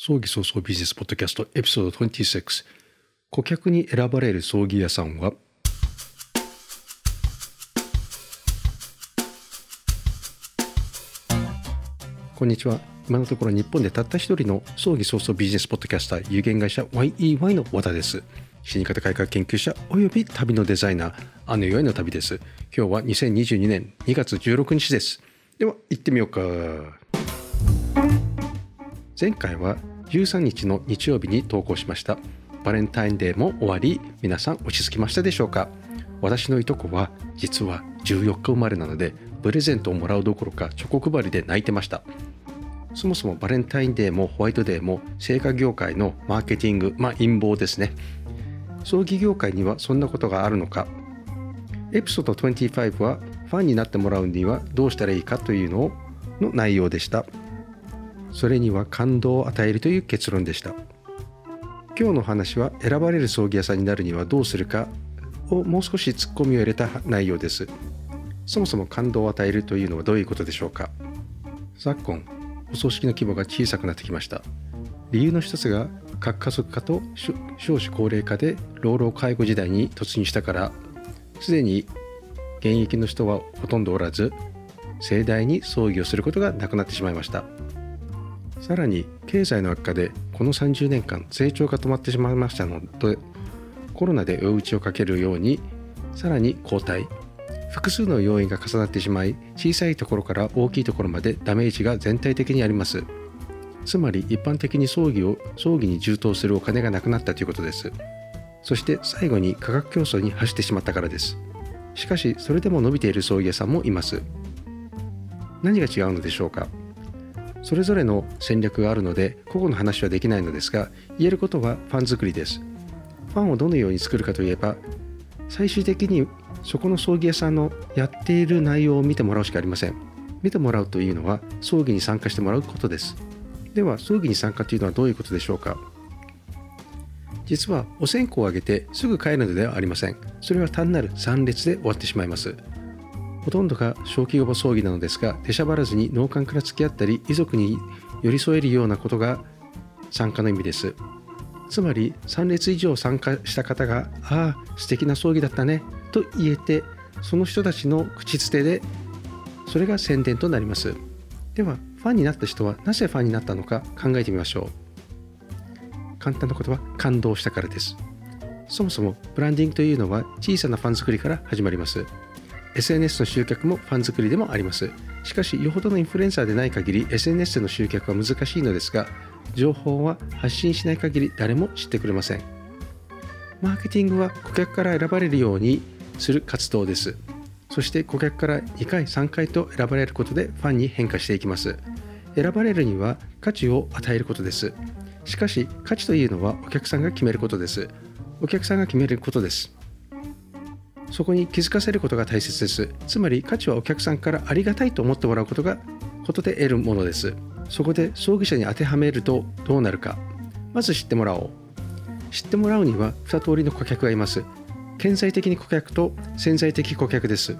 葬儀早々ビジネスポッドキャストエピソード26顧客に選ばれる葬儀屋さんは？こんにちは。今のところ日本でたった一人の葬儀早々ビジネスポッドキャスター有限会社 YEY の和田です。死に方改革研究者および旅のデザイナーあの世への旅です。今日は2022年2月16日です。では行ってみようか。前回は13日の日曜日に投稿しました。バレンタインデーも終わり皆さん落ち着きましたでしょうか？私のいとこは実は14日生まれなのでプレゼントをもらうどころかチョコ配りで泣いてました。そもそもバレンタインデーもホワイトデーも製菓業界のマーケティングまあ陰謀ですね。葬儀業界にはそんなことがあるのか？エピソード25はファンになってもらうにはどうしたらいいかというのの内容でした。それには感動を与えるという結論でした。今日の話は選ばれる葬儀屋さんになるにはどうするかをもう少しツッコミを入れた内容です。そもそも感動を与えるというのはどういうことでしょうか。昨今お葬式の規模が小さくなってきました。理由の一つが核家族化と少子高齢化で老老介護時代に突入したから。すでに現役の人はほとんどおらず盛大に葬儀をすることがなくなってしまいました。さらに経済の悪化でこの30年間成長が止まってしまいましたのでコロナで追い打ちをかけるようにさらに後退複数の要因が重なってしまい小さいところから大きいところまでダメージが全体的にあります。つまり一般的に葬儀を葬儀に充当するお金がなくなったということです。そして最後に価格競争に走ってしまったからです。しかしそれでも伸びている葬儀屋さんもいます。何が違うのでしょうか？それぞれの戦略があるので個々の話はできないのですが言えることはファン作りです。ファンをどのように作るかといえば最終的にそこの葬儀屋さんのやっている内容を見てもらうしかありません。見てもらうというのは葬儀に参加してもらうことです。では葬儀に参加というのはどういうことでしょうか？実はお線香をあげてすぐ帰るのではありません。それは単なる参列で終わってしまいます。ほとんどが小規模葬儀なのですが出しゃばらずに農家から付き合ったり遺族に寄り添えるようなことが参加の意味です。つまり3列以上参加した方が「ああ素敵な葬儀だったね」と言えてその人たちの口づてでそれが宣伝となります。ではファンになった人はなぜファンになったのか考えてみましょう。簡単なことは感動したからです。そもそもブランディングというのは小さなファン作りから始まります。SNS の集客もファン作りでもあります。しかしよほどのインフルエンサーでない限り SNS での集客は難しいのですが情報は発信しない限り誰も知ってくれません。マーケティングは顧客から選ばれるようにする活動です。そして顧客から2回3回と選ばれることでファンに変化していきます。選ばれるには価値を与えることです。しかし価値というのはお客さんが決めることです。お客さんが決めることです。そこに気づかせることが大切です。つまり価値はお客さんからありがたいと思ってもらうことがことで得るものです。そこで葬儀者に当てはめるとどうなるか。まず知ってもらおう。知ってもらうには2通りの顧客がいます。顕在的に顧客と潜在的顧客です。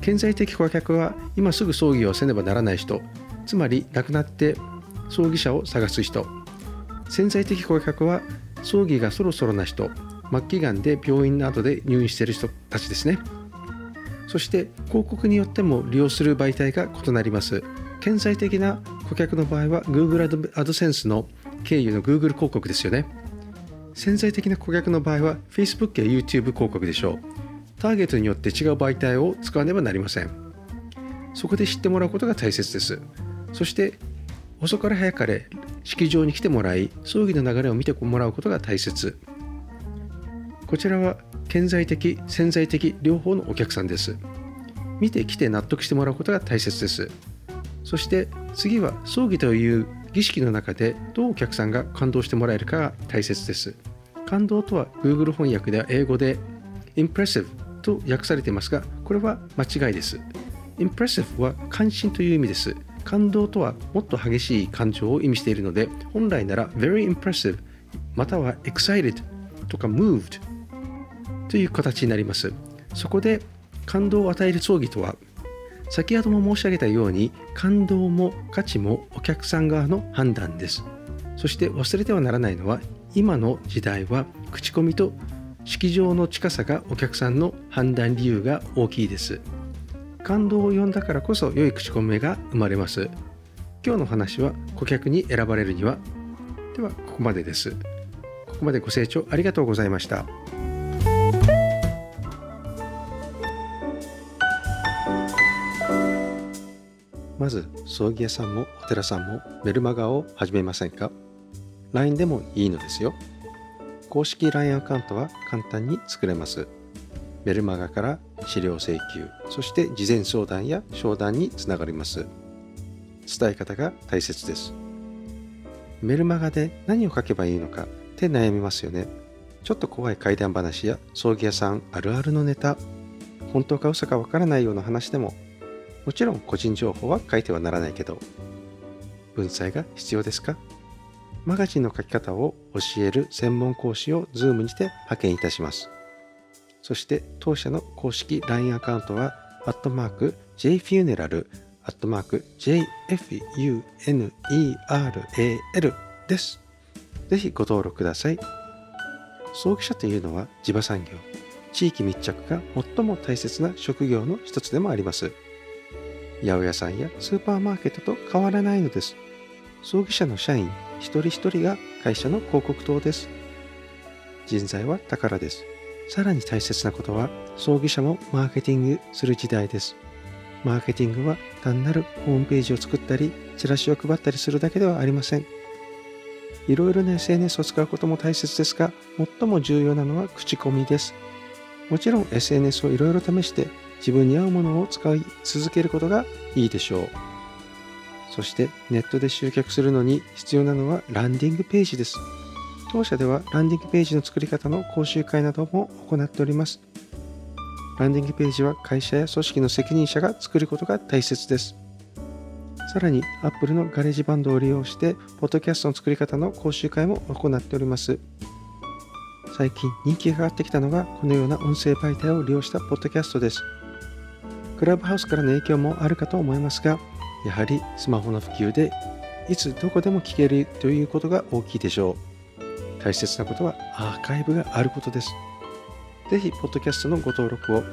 顕在的顧客は今すぐ葬儀をせねばならない人。つまり亡くなって葬儀者を探す人。潜在的顧客は葬儀がそろそろな人。末期がんで病院などで入院している人たちですね。そして広告によっても利用する媒体が異なります。顕在的な顧客の場合は Google AdSense の経由の Google 広告ですよね。潜在的な顧客の場合は Facebook や YouTube 広告でしょう。ターゲットによって違う媒体を使わねばなりません。そこで知ってもらうことが大切です。そして遅かれ早かれ式場に来てもらい葬儀の流れを見てもらうことが大切。こちらは顕在的潜在的両方のお客さんです。見てきて納得してもらうことが大切です。そして次は葬儀という儀式の中でどうお客さんが感動してもらえるかが大切です。感動とは Google 翻訳では英語で impressive と訳されていますがこれは間違いです。impressive は関心という意味です。感動とはもっと激しい感情を意味しているので本来なら very impressive または excited とか moved という形になります。そこで感動を与える葬儀とは先ほども申し上げたように感動も価値もお客さん側の判断です。そして忘れてはならないのは今の時代は口コミと式場の近さがお客さんの判断理由が大きいです。感動を呼んだからこそ良い口コミが生まれます。今日の話は顧客に選ばれるにはではここまでです。ここまでご清聴ありがとうございました。まず葬儀屋さんもお寺さんもメルマガを始めませんか？LINE でもいいのですよ。公式 LINE アカウントは簡単に作れます。メルマガから資料請求そして事前相談や商談につながります。伝え方が大切です。メルマガで何を書けばいいのかって悩みますよね。ちょっと怖い怪談話や葬儀屋さんあるあるのネタ。本当か嘘かわからないような話でももちろん個人情報は書いてはならないけど、文才が必要ですか？マガジンの書き方を教える専門講師を Zoom にて派遣いたします。そして当社の公式 LINE アカウントは、アットマーク JFUNERAL、アットマーク JFUNERAL です。ぜひご登録ください。葬儀者というのは地場産業、地域密着が最も大切な職業の一つでもあります。八百屋さんやスーパーマーケットと変わらないのです。葬儀社の社員一人一人が会社の広告塔です。人材は宝です。さらに大切なことは、葬儀社もマーケティングする時代です。マーケティングは単なるホームページを作ったり、チラシを配ったりするだけではありません。いろいろな SNS を使うことも大切ですが、最も重要なのは口コミです。もちろん SNS をいろいろ試して自分に合うものを使い続けることがいいでしょう。そしてネットで集客するのに必要なのはランディングページです。当社ではランディングページの作り方の講習会なども行っております。ランディングページは会社や組織の責任者が作ることが大切です。さらに Apple のガレージバンドを利用して、ポッドキャストの作り方の講習会も行っております。最近人気が上がってきたのがこのような音声媒体を利用したポッドキャストです。クラブハウスからの影響もあるかと思いますが、やはりスマホの普及でいつどこでも聞けるということが大きいでしょう。大切なことはアーカイブがあることです。ぜひ、ポッドキャストのご登録を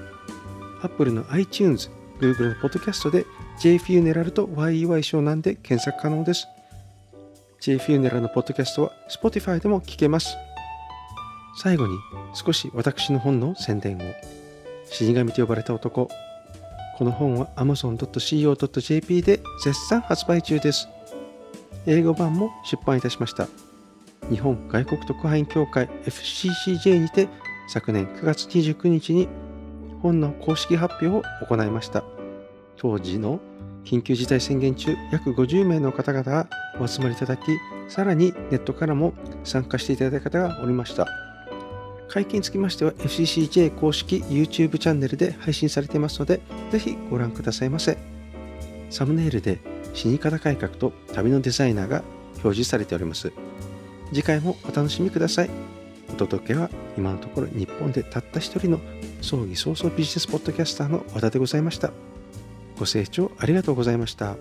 Apple の iTunes、Google のポッドキャストで JFUNERAL と YEY 湘南で検索可能です。j f u n e r a のポッドキャストは Spotify でも聞けます。最後に少し私の本の宣伝を。死神と呼ばれた男この本は amazon.co.jp で絶賛発売中です。英語版も出版いたしました。日本外国特派員協会 FCCJ にて昨年9月29日に本の公式発表を行いました。当時の緊急事態宣言中、約50名の方々がお集まりいただき、さらにネットからも参加していただいた方がおりました。会見につきましては FCCJ 公式 YouTube チャンネルで配信されていますので、ぜひご覧くださいませ。サムネイルで死に方改革と旅のデザイナーが表示されております。次回もお楽しみください。お届けは今のところ日本でたった一人の葬儀早々ビジネスポッドキャスターの和田でございました。ご清聴ありがとうございました。